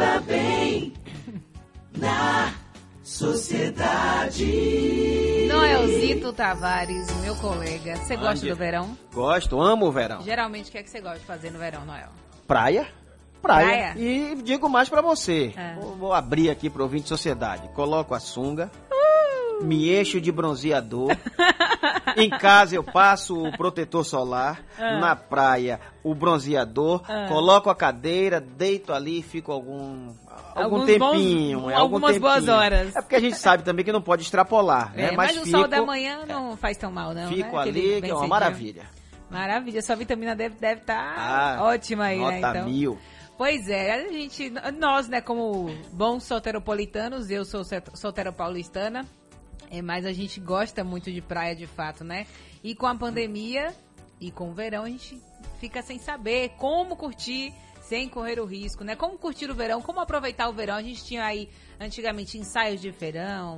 viva bem na sociedade. Noelzito Tavares, meu colega. Você gosta do verão? Gosto, amo o verão. Geralmente, o que é que você gosta de fazer no verão, Noel? Praia? Praia. Praia? E digo mais pra você. É. Vou, vou abrir aqui pro ouvinte de sociedade. Coloco a sunga! Me encho de bronzeador. em casa eu passo o protetor solar. Ah. Na praia, o bronzeador. Ah. Coloco a cadeira, deito ali e fico algum. Algum Alguns tempinho, bons- é, algum algumas boas tempinho. horas. É porque a gente sabe também que não pode extrapolar, É, né? mas, o fico, sol da manhã não faz tão mal, não. fico né? ali, que é uma maravilha. Maravilha, sua vitamina deve estar deve tá Ah, ótima aí, nota né? Então. mil. Pois é, a gente, nós, né, como bons soteropolitanos, eu sou soteropaulistana, é, mas a gente gosta muito de praia de fato, né? E com a pandemia e com o verão, a gente fica sem saber como curtir sem correr o risco, né? Como curtir o verão, como aproveitar o verão. A gente tinha aí, antigamente, ensaios de verão,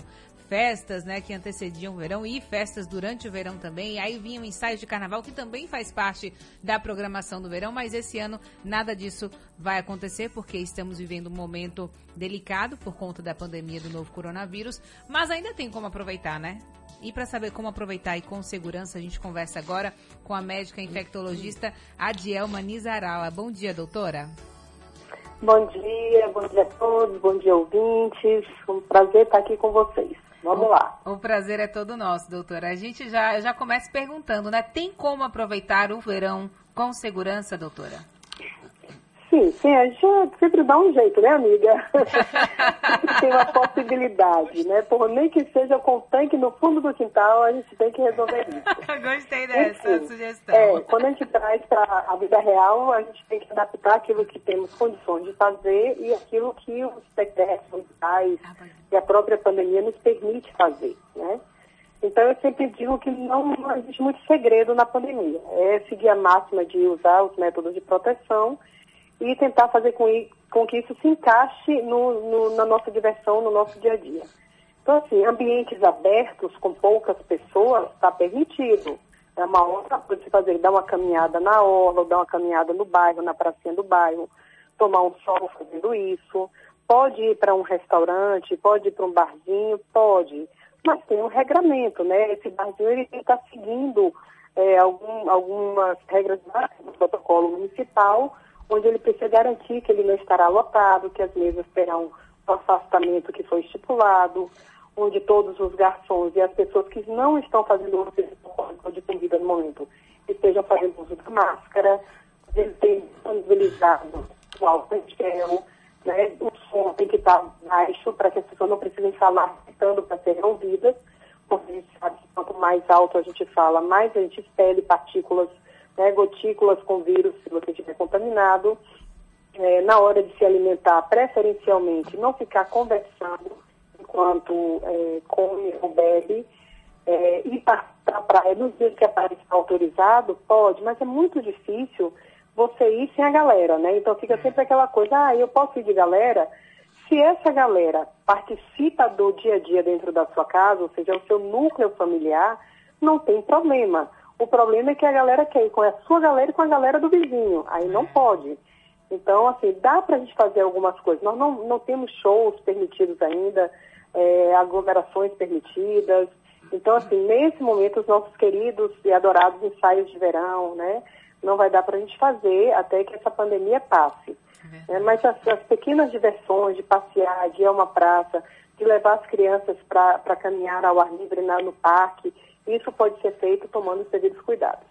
festas, né, que antecediam o verão e festas durante o verão também. E aí vinham ensaios de carnaval, que também faz parte da programação do verão, mas esse ano nada disso vai acontecer porque estamos vivendo um momento delicado por conta da pandemia do novo coronavírus, mas ainda tem como aproveitar, né? E para saber como aproveitar e com segurança, a gente conversa agora com a médica infectologista Adielma Nizarala. Bom dia, doutora. Bom dia, bom dia a todos, bom dia ouvintes. Um prazer estar aqui com vocês. Vamos lá. O prazer é todo nosso, doutora. A gente já, já começa perguntando, né? Tem como aproveitar o verão com segurança, doutora? Sim, sim, a gente sempre dá um jeito, né, amiga? Sempre tem uma possibilidade, né? Por nem que seja com o tanque no fundo do quintal, a gente tem que resolver isso. Gostei dessa Enfim, sugestão. É, quando a gente traz para a vida real, a gente tem que adaptar aquilo que temos condições de fazer e aquilo que os decretos, os pais e a própria pandemia nos permite fazer, né? Então, eu sempre digo que não, não existe muito segredo na pandemia. É seguir a máxima de usar os métodos de proteção e tentar fazer com, com que isso se encaixe no- no- na nossa diversão, no nosso dia a dia. Então, assim, ambientes abertos, com poucas pessoas, está permitido. É uma coisa de se fazer, dar uma caminhada na orla, dar uma caminhada no bairro, na pracinha do bairro, tomar um sol fazendo isso. Pode ir para um restaurante, pode ir para um barzinho, pode. Mas tem um regramento, né? Esse barzinho ele tem que estar seguindo é, algum- algumas regras do protocolo municipal, onde ele precisa garantir que ele não estará lotado, que as mesas terão o afastamento que foi estipulado, onde todos os garçons e as pessoas que não estão fazendo uso de comida no momento estejam fazendo uso da máscara, ele tem disponibilizado o álcool né? o som tem que estar baixo para que as pessoas não precisem falar gritando para serem ouvidas, porque a gente sabe que quanto mais alto a gente fala, mais a gente expele partículas, né, gotículas com vírus, se você estiver contaminado. É, na hora de se alimentar, preferencialmente, não ficar conversando enquanto é, come ou bebe. É, ir para a praia nos dias que a praia está autorizado, pode, mas é muito difícil você ir sem a galera, né? Então fica sempre aquela coisa, ah, eu posso ir de galera. Se essa galera participa do dia a dia dentro da sua casa, ou seja, o seu núcleo familiar, não tem problema. O problema é que a galera quer ir com a sua galera e com a galera do vizinho. Aí não pode. Então, assim, dá para a gente fazer algumas coisas. Nós não, não temos shows permitidos ainda, é, aglomerações permitidas. Então, assim, nesse momento, os nossos queridos e adorados ensaios de verão, né? Não vai dar para a gente fazer até que essa pandemia passe. né? Mas as, as pequenas diversões de passear, de ir a uma praça, de levar as crianças para caminhar ao ar livre na, no parque, isso pode ser feito tomando os devidos cuidados.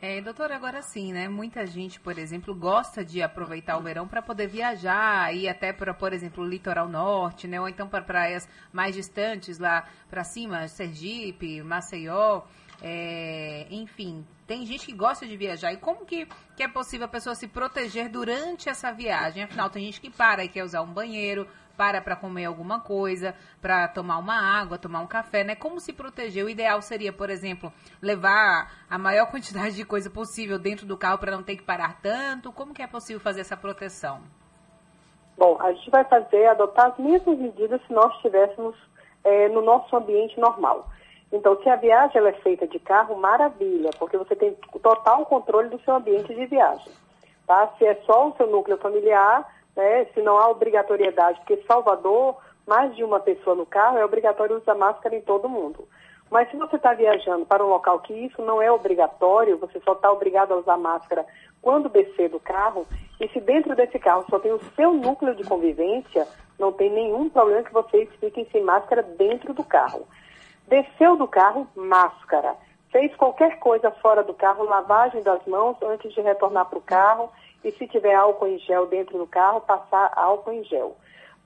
É, doutora, agora sim, né? Muita gente, por exemplo, gosta de aproveitar o verão para poder viajar, ir até para, por exemplo, o litoral norte, né? Ou então para praias mais distantes, lá para cima, Sergipe, Maceió, é, enfim. Tem gente que gosta de viajar. E como que, que é possível a pessoa se proteger durante essa viagem? Afinal, tem gente que para e quer usar um banheiro, para para comer alguma coisa, para tomar uma água, tomar um café, né? Como se proteger? O ideal seria, por exemplo, levar a maior quantidade de coisa possível dentro do carro para não ter que parar tanto. Como que é possível fazer essa proteção? Bom, a gente vai fazer, adotar as mesmas medidas se nós estivéssemos eh, no nosso ambiente normal. Então, se a viagem ela é feita de carro, maravilha, porque você tem total controle do seu ambiente de viagem. Tá? Se é só o seu núcleo familiar, né, se não há obrigatoriedade, porque Salvador, mais de uma pessoa no carro, é obrigatório usar máscara em todo mundo. Mas se você está viajando para um local que isso não é obrigatório, você só está obrigado a usar máscara quando descer do carro, e se dentro desse carro só tem o seu núcleo de convivência, não tem nenhum problema que vocês fiquem sem máscara dentro do carro. Desceu do carro, máscara. Fez qualquer coisa fora do carro, lavagem das mãos antes de retornar para o carro. E se tiver álcool em gel dentro do carro, passar álcool em gel.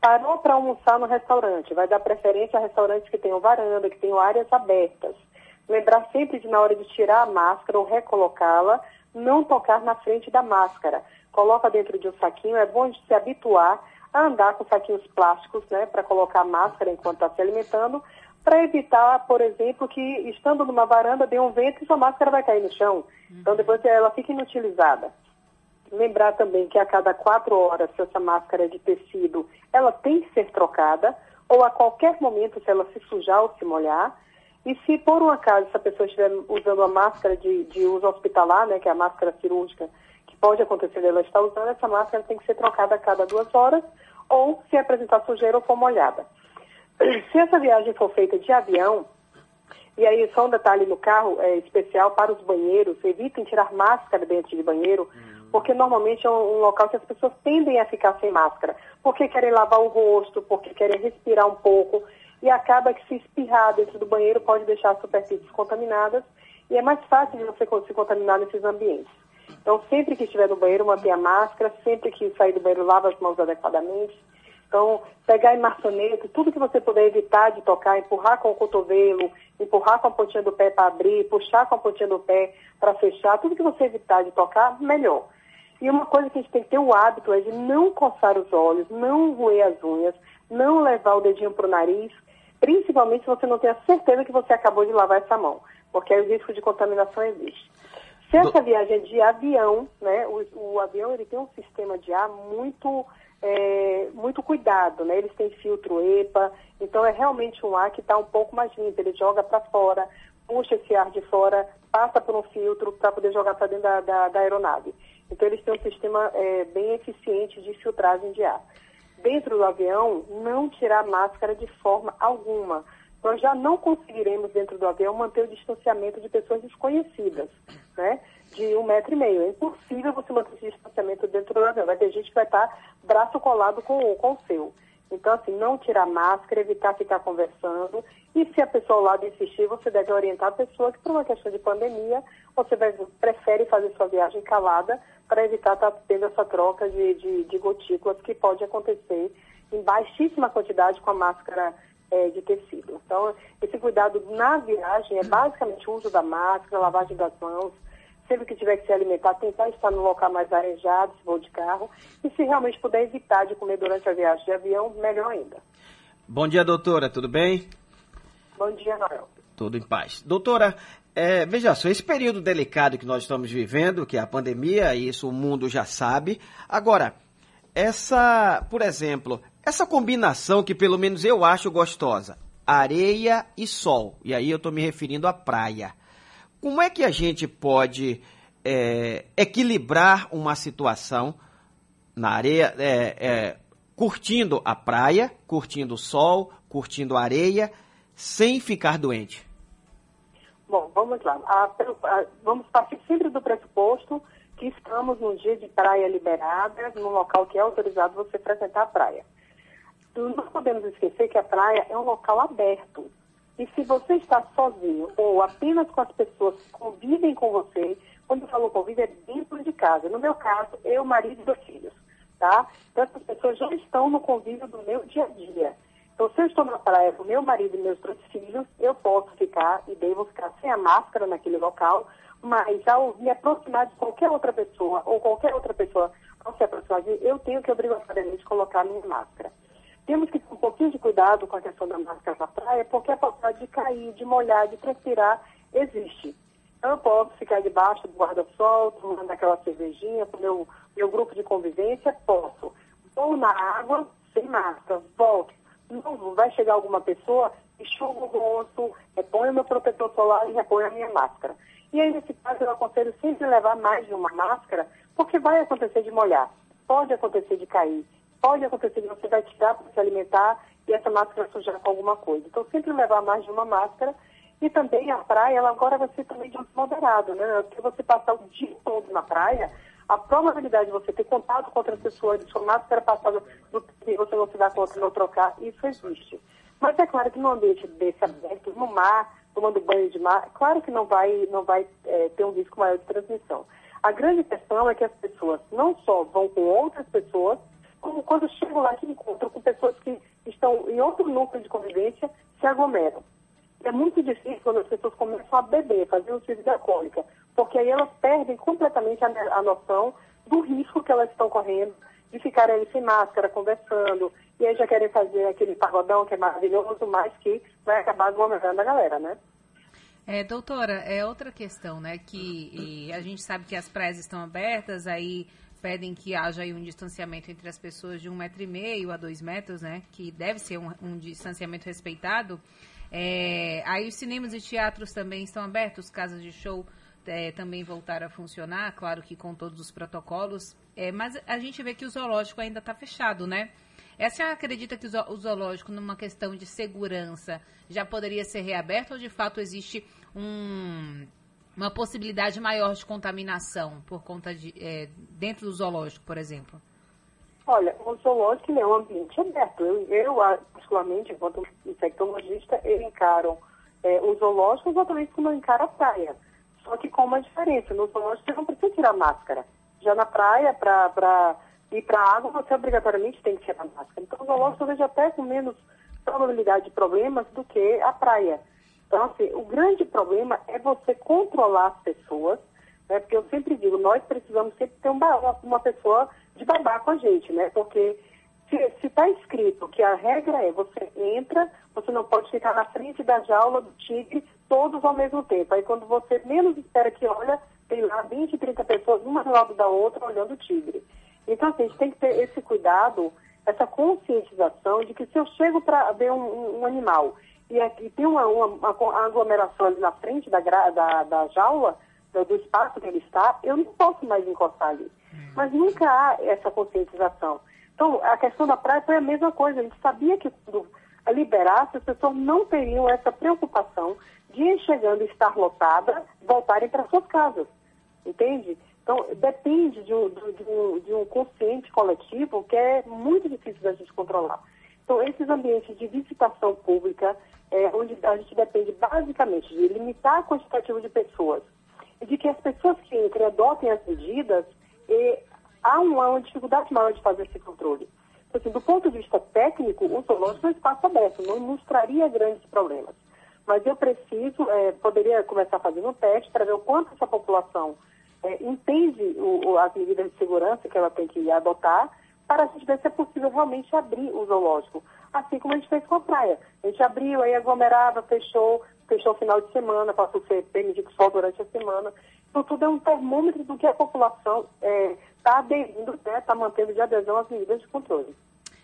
Parou para almoçar no restaurante, vai dar preferência a restaurantes que tenham varanda, que tenham áreas abertas. Lembrar sempre de, na hora de tirar a máscara ou recolocá-la, não tocar na frente da máscara. Coloca dentro de um saquinho, é bom de se habituar a andar com saquinhos plásticos, né, para colocar a máscara enquanto está se alimentando, para evitar, por exemplo, que estando numa varanda dê um vento e sua máscara vai cair no chão. Então depois ela fica inutilizada. Lembrar também que a cada quatro horas, se essa máscara é de tecido, ela tem que ser trocada, ou a qualquer momento, se ela se sujar ou se molhar. E se por um acaso essa pessoa estiver usando a máscara de, de uso hospitalar, né, que é a máscara cirúrgica, que pode acontecer ela estar usando, essa máscara tem que ser trocada a cada duas horas, ou se apresentar sujeira ou for molhada. Se essa viagem for feita de avião, e aí só um detalhe no carro é, especial para os banheiros, evitem tirar máscara dentro de banheiro, porque normalmente é um, local que as pessoas tendem a ficar sem máscara, porque querem lavar o rosto, porque querem respirar um pouco, e acaba que se espirrar dentro do banheiro pode deixar as superfícies contaminadas, e é mais fácil de você se contaminar nesses ambientes. Então, sempre que estiver no banheiro, mantenha a máscara, sempre que sair do banheiro, lava as mãos adequadamente. Então, pegar em maçaneta, tudo que você puder evitar de tocar, empurrar com o cotovelo, empurrar com a pontinha do pé para abrir, puxar com a pontinha do pé para fechar, tudo que você evitar de tocar, melhor. E uma coisa que a gente tem que ter o hábito é de não coçar os olhos, não roer as unhas, não levar o dedinho para o nariz, principalmente se você não tem a certeza que você acabou de lavar essa mão, porque aí o risco de contaminação existe. Se essa viagem é de avião, né, o, o avião ele tem um sistema de ar muito, é, muito cuidado, né? Eles têm filtro EPA, então é realmente um ar que está um pouco mais limpo, ele joga para fora, puxa esse ar de fora, passa por um filtro para poder jogar para dentro da, da, da aeronave. Então, eles têm um sistema é, bem eficiente de filtragem de ar. Dentro do avião, não tirar máscara de forma alguma. Nós já não conseguiremos, dentro do avião, manter o distanciamento de pessoas desconhecidas, né? De um metro e meio. É impossível você manter esse distanciamento dentro do avião. Vai ter gente que vai estar braço colado com, com o seu. Então, assim, não tirar máscara, evitar ficar conversando. E se a pessoa ao lado insistir, você deve orientar a pessoa que, por uma questão de pandemia, você prefere fazer sua viagem calada para evitar estar tá tendo essa troca de, de, de, gotículas que pode acontecer em baixíssima quantidade com a máscara é, de tecido. Então, esse cuidado na viagem é basicamente o uso da máscara, lavagem das mãos, sempre que tiver que se alimentar, tentar estar no local mais arejado, se for de carro, e se realmente puder evitar de comer durante a viagem de avião, melhor ainda. Bom dia, doutora, tudo bem? Bom dia, Noel. Tudo em paz. Doutora, é, veja só, esse período delicado que nós estamos vivendo, que é a pandemia, isso o mundo já sabe. Agora, essa, por exemplo, essa combinação que pelo menos eu acho gostosa, areia e sol, e aí eu estou me referindo à praia. Como é que a gente pode é, equilibrar uma situação na areia, é, é, curtindo a praia, curtindo o sol, curtindo a areia, sem ficar doente? Bom, vamos lá. A, a, vamos partir sempre do pressuposto que estamos num dia de praia liberada, num local que é autorizado você frequentar a praia. Não podemos esquecer que a praia é um local aberto. E se você está sozinho ou apenas com as pessoas que convivem com você, quando eu falo convívio é dentro de casa. No meu caso, eu, marido e dois filhos, tá? Então essas pessoas já estão no convívio do meu dia a dia. Então, se eu estou na praia com meu marido e meus dois filhos, eu posso ficar e devo ficar sem a máscara naquele local, mas ao me aproximar de qualquer outra pessoa, ou qualquer outra pessoa ao se aproximar de mim, eu tenho que obrigatoriamente colocar minha máscara. Temos que ter um pouquinho de cuidado com a questão da máscara na praia, porque a possibilidade de cair, de molhar, de transpirar existe. Então, eu posso ficar debaixo do guarda-sol, tomando aquela cervejinha com o meu, meu grupo de convivência, posso. Vou na água sem máscara, volto. Não vai chegar alguma pessoa, enxugo o rosto, reponho meu protetor solar e reponho a minha máscara. E aí, nesse caso, eu aconselho sempre levar mais de uma máscara, porque vai acontecer de molhar, pode acontecer de cair. Pode acontecer que você vai tirar para se alimentar e essa máscara sujar com alguma coisa. Então, sempre levar mais de uma máscara. E também a praia, ela agora vai ser também de uso moderado, né? Porque você passar o dia todo na praia, a probabilidade de você ter contato com outras pessoas, de sua máscara passada do que você não se dá conta não trocar, isso existe. Mas é claro que no ambiente desse aberto, no mar, tomando banho de mar, claro que não vai, não vai é, ter um risco maior de transmissão. A grande questão é que as pessoas não só vão com outras pessoas, como quando chegam lá que encontram com pessoas que estão em outro núcleo de convivência, se aglomeram. É muito difícil quando as pessoas começam a beber, fazer uso de bebida alcoólica, porque aí elas perdem completamente a, a noção do risco que elas estão correndo de ficarem ali sem máscara, conversando, e aí já querem fazer aquele pagodão que é maravilhoso, mas que vai acabar aglomerando a galera, né? É, doutora, é outra questão, né? Que a gente sabe que as praias estão abertas, aí pedem que haja um distanciamento entre as pessoas de um metro e meio a dois metros, né? Que deve ser um, um distanciamento respeitado. É, aí os cinemas e teatros também estão abertos, casas de show é, também voltaram a funcionar, claro que com todos os protocolos. É, mas a gente vê que o zoológico ainda está fechado, né? A senhora acredita que o zoológico, numa questão de segurança, já poderia ser reaberto ou de fato existe um, uma possibilidade maior de contaminação por conta de é, dentro do zoológico, por exemplo? Olha, o zoológico é um ambiente aberto. Eu, eu particularmente, enquanto infectologista, eu encaro é, o zoológico exatamente como eu encaro a praia. Só que com uma diferença. No zoológico você não precisa tirar máscara. Já na praia, para ir para a água, você obrigatoriamente tem que tirar máscara. Então o zoológico eu vejo até com menos probabilidade de problemas do que a praia. Então, assim, o grande problema é você controlar as pessoas, né? Porque eu sempre digo, nós precisamos sempre ter uma, uma pessoa de babá com a gente, né? Porque se está escrito que a regra é você entra, você não pode ficar na frente da jaula do tigre todos ao mesmo tempo. Aí quando você menos espera que olha, tem lá 20, 30 pessoas, uma do lado da outra, olhando o tigre. Então, assim, a gente tem que ter esse cuidado, essa conscientização de que se eu chego para ver um, um, animal e aqui tem uma, uma, uma, aglomeração ali na frente da, da, da jaula, do, do, espaço que ele está, eu não posso mais encostar ali. Hum. Mas nunca há essa conscientização. Então, a questão da praia foi a mesma coisa. A gente sabia que quando liberasse, as pessoas não teriam essa preocupação de, chegando estar lotada, voltarem para suas casas. Entende? Então, depende de um, de, um, de um consciente coletivo que é muito difícil da gente controlar. Então, esses ambientes de visitação pública, é, onde a gente depende basicamente de limitar o quantitativo de pessoas e de que as pessoas que entrem adotem as medidas, e há uma, uma dificuldade maior de fazer esse controle. Então, assim, do ponto de vista técnico, o zoológico é um espaço aberto, não nos traria grandes problemas. Mas eu preciso, é, poderia começar fazendo um teste para ver o quanto essa população é, entende o, as medidas de segurança que ela tem que adotar, para a gente ver se é possível realmente abrir o zoológico assim como a gente fez com a praia. A gente abriu, aí aglomerava, fechou, fechou o final de semana, passou a ser permitido só durante a semana. Então, tudo é um termômetro do que a população está é, tá aderindo, está né, tá mantendo de adesão às medidas de controle.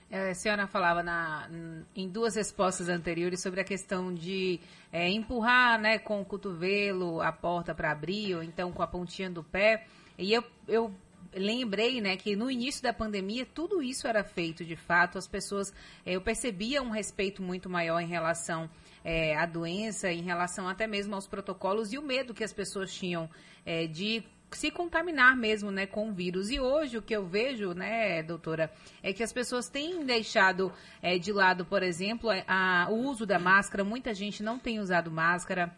É, a senhora falava na, em duas respostas anteriores sobre a questão de é, empurrar né, com o cotovelo a porta para abrir, ou então com a pontinha do pé. E eu, eu lembrei, né, que no início da pandemia tudo isso era feito de fato. As pessoas, eh, eu percebia um respeito muito maior em relação é, à doença, em relação até mesmo aos protocolos e o medo que as pessoas tinham é, de se contaminar mesmo, né, com o vírus. E hoje o que eu vejo, né, doutora, é que as pessoas têm deixado é, de lado, por exemplo, a, o uso da máscara. Muita gente não tem usado máscara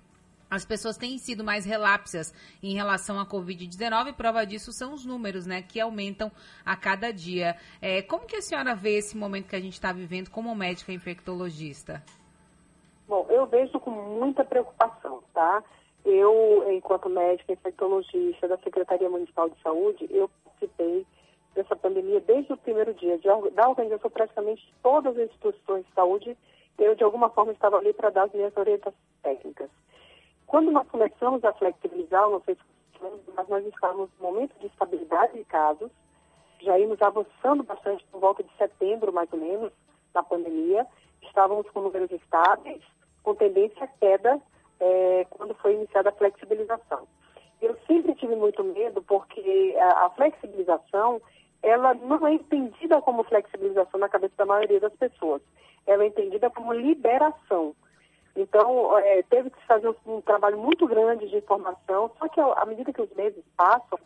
as pessoas têm sido mais relapsas em relação à Covid-19 e prova disso são os números, né, que aumentam a cada dia. É, como que a senhora vê esse momento que a gente está vivendo como médica infectologista? Bom, eu vejo com muita preocupação, tá? Eu, enquanto médica infectologista da Secretaria Municipal de Saúde, eu participei dessa pandemia desde o primeiro dia, de, da organização praticamente todas as instituições de saúde, eu de alguma forma estava ali para dar as minhas orientações técnicas. Quando nós começamos a flexibilizar, mas nós estávamos no momento de estabilidade de casos, já íamos avançando bastante por volta de setembro, mais ou menos, na pandemia, estávamos com números estáveis, com tendência à queda é, quando foi iniciada a flexibilização. Eu sempre tive muito medo porque a, a flexibilização ela não é entendida como flexibilização na cabeça da maioria das pessoas. Ela é entendida como liberação. Então, é, teve que fazer um, um, trabalho muito grande de informação, só que à medida que os meses passam,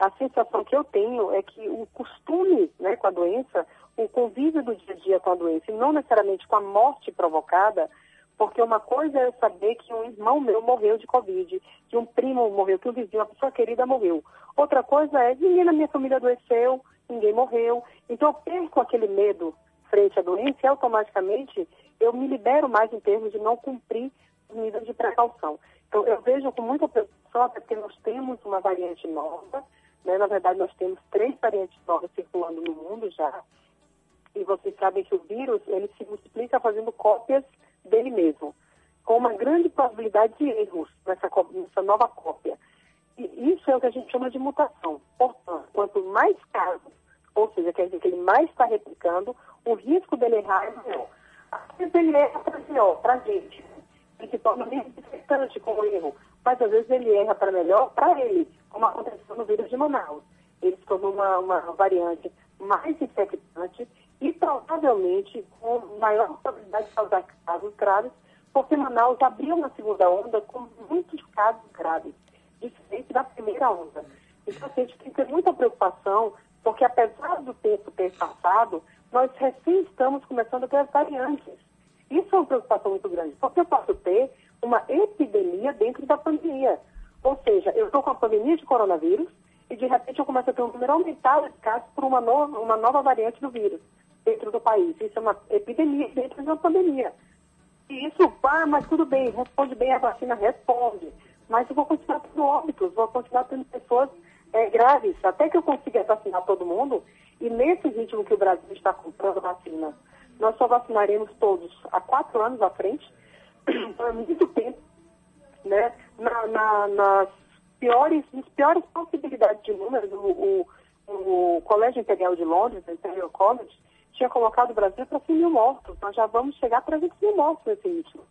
a sensação que eu tenho é que o costume né, com a doença, o convívio do dia a dia com a doença, e não necessariamente com a morte provocada, porque uma coisa é saber que um irmão meu morreu de Covid, que um primo morreu, que um vizinho, uma pessoa querida morreu. Outra coisa é, ninguém na minha família adoeceu, ninguém morreu. Então eu perco aquele medo frente à doença e automaticamente eu me libero mais em termos de não cumprir as medidas de precaução. Então eu vejo com muita preocupação, até porque nós temos uma variante nova, né? na verdade nós temos três variantes novas circulando no mundo já, e vocês sabem que o vírus ele se multiplica fazendo cópias dele mesmo, com uma grande probabilidade de erros nessa, nessa nova cópia. E isso é o que a gente chama de mutação. Portanto, quanto mais casos, ou seja, quer dizer que ele mais está replicando, o risco dele errar é maior. Às vezes ele erra para pior, para a gente. Ele se torna menos com o erro. Mas às vezes ele erra para melhor para ele, como aconteceu no vírus de Manaus. Ele se tornou uma, uma variante mais infectante e provavelmente com maior probabilidade de causar casos graves, porque Manaus abriu uma segunda onda com muitos casos graves, diferente da primeira onda. Então, a gente tem que ter muita preocupação, porque apesar do tempo ter passado, nós recém estamos começando a ter as variantes. Isso é uma preocupação muito grande, porque eu posso ter uma epidemia dentro da pandemia. Ou seja, eu estou com a pandemia de coronavírus e de repente eu começo a ter um número aumentado de casos por uma nova, uma nova variante do vírus dentro do país. Isso é uma epidemia dentro de uma pandemia. E isso, ah, mas tudo bem, responde bem a vacina, responde. Mas eu vou continuar tendo óbitos, vou continuar tendo pessoas é, graves, até que eu consiga vacinar todo mundo. E nesse ritmo que o Brasil está comprando vacina, nós só vacinaremos todos há quatro anos à frente. Então é muito tempo, né? Na, na, nas piores, nas piores possibilidades de números, o, o, o Colégio Imperial de Londres, o Imperial College, tinha colocado o Brasil para 100 mil mortos. Nós já vamos chegar para 20 mil mortos nesse ritmo.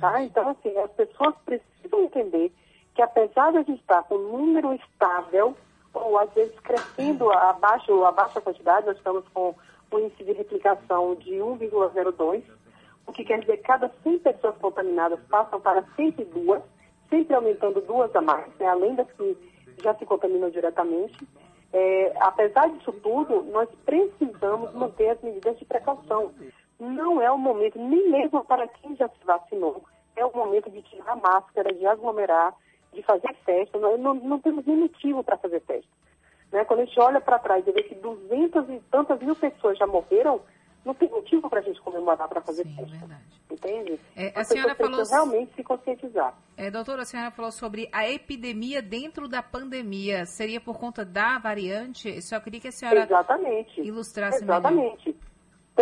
Tá? Então, assim, as pessoas precisam entender que apesar de a gente estar com um número estável, ou às vezes crescendo abaixo, abaixo da quantidade, nós estamos com um índice de replicação de 1,02, o que quer dizer que cada 100 pessoas contaminadas passam para 102, sempre aumentando duas a mais, né, além das que já se contaminam diretamente. É, apesar disso tudo, nós precisamos manter as medidas de precaução. Não é o momento, nem mesmo para quem já se vacinou, é o momento de tirar máscara, de aglomerar, de fazer festa. Nós não, não temos nem motivo para fazer festa. Né? Quando a gente olha para trás e vê que 200 e tantas mil pessoas já morreram, não tem motivo para a gente comemorar para fazer Sim, festa. Verdade. Entende? É, a senhora falou realmente se conscientizar. É, doutora, a senhora falou sobre a epidemia dentro da pandemia. Seria por conta da variante? Só queria que a senhora Exatamente. ilustrasse Exatamente. Melhor.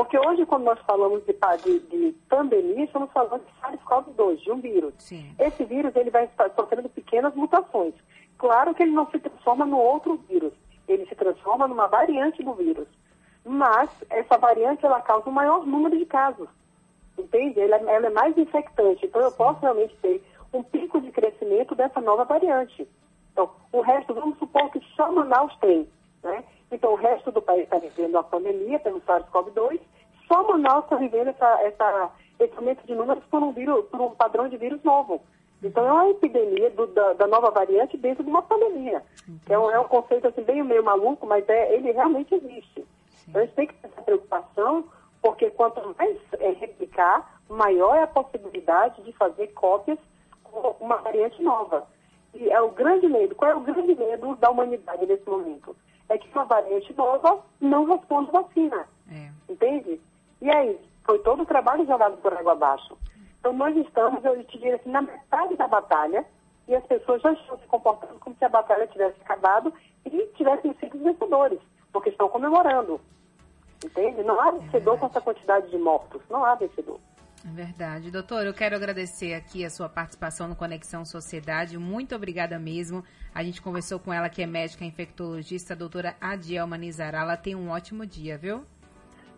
Porque hoje, quando nós falamos de, de, de pandemia, estamos falando de SARS-CoV-2, de um vírus. Sim. Esse vírus ele vai sofrendo pequenas mutações. Claro que ele não se transforma no outro vírus. Ele se transforma numa variante do vírus mas essa variante ela causa um maior número de casos, entende? Ela, ela é mais infectante, então eu posso realmente ter um pico de crescimento dessa nova variante. Então, o resto, vamos supor que só Manaus tem, né? Então, o resto do país está vivendo a pandemia pelo SARS-CoV-2, só Manaus está vivendo essa, essa, esse aumento de números por um, vírus, por um padrão de vírus novo. Então, é uma epidemia do, da, da, nova variante dentro de uma pandemia. É um, é um conceito assim, bem meio maluco, mas é, ele realmente existe. Então, a gente tem que ter essa preocupação, porque quanto mais é, replicar, maior é a possibilidade de fazer cópias com uma variante nova. E é o grande medo. Qual é o grande medo da humanidade nesse momento? É que uma variante nova não responde vacina. É. Entende? E aí, foi todo o trabalho jogado por água abaixo. Então, nós estamos, eu te diria assim, na metade da batalha, e as pessoas já estão se comportando como se a batalha tivesse acabado e tivessem sido vencedores, porque estão comemorando. Entende? Não há vencedor é com essa quantidade de mortos. Não há vencedor. É verdade. Doutor, eu quero agradecer aqui a sua participação no Conexão Sociedade. Muito obrigada mesmo. A gente conversou com ela, que é médica infectologista, a doutora Adielma Nizarala. Tenha um ótimo dia, viu?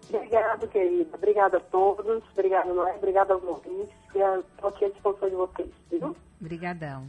Obrigada, querida. Obrigada a todos. Obrigada, Noé. Obrigada aos ouvintes. Estou aqui à disposição de vocês, viu? Obrigadão.